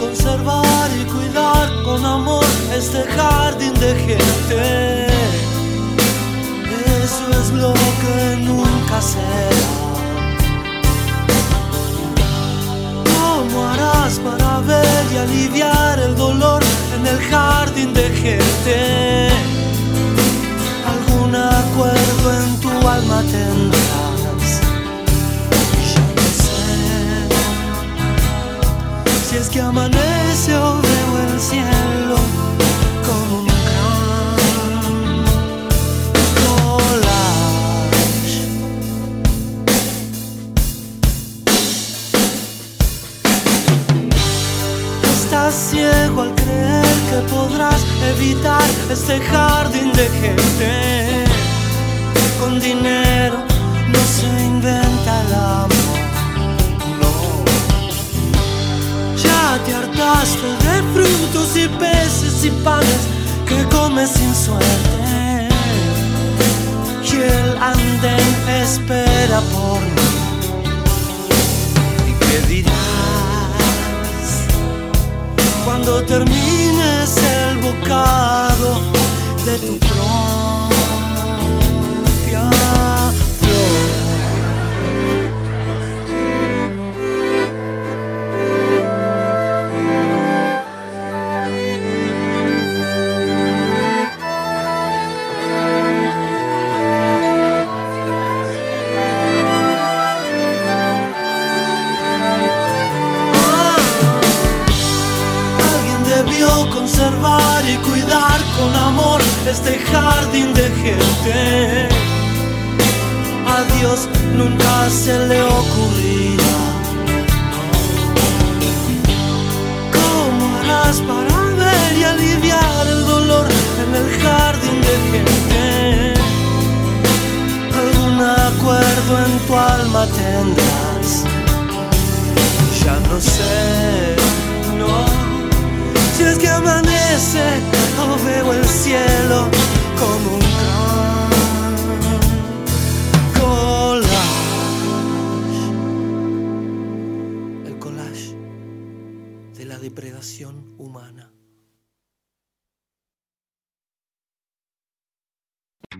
Conservar y cuidar con amor este jardín de gente. Eso es lo que nunca si es que amanece o veo el cielo como un gran collage. Estás ciego al creer que podrás evitar este jardín de gente. Con dinero no se inventa el amor. Hartaste de frutos y peces y panes que comes sin suerte. Y el andén espera por mí. ¿Y qué dirás cuando termines el bocado de tu propia este jardín de gente. A Dios nunca se le ocurrirá. ¿Cómo harás para ver y aliviar el dolor en el jardín de gente? Algún acuerdo en tu alma tendrás. Ya no sé, no. Si es que amanece o veo el cielo como un gran collage. El collage de la depredación humana.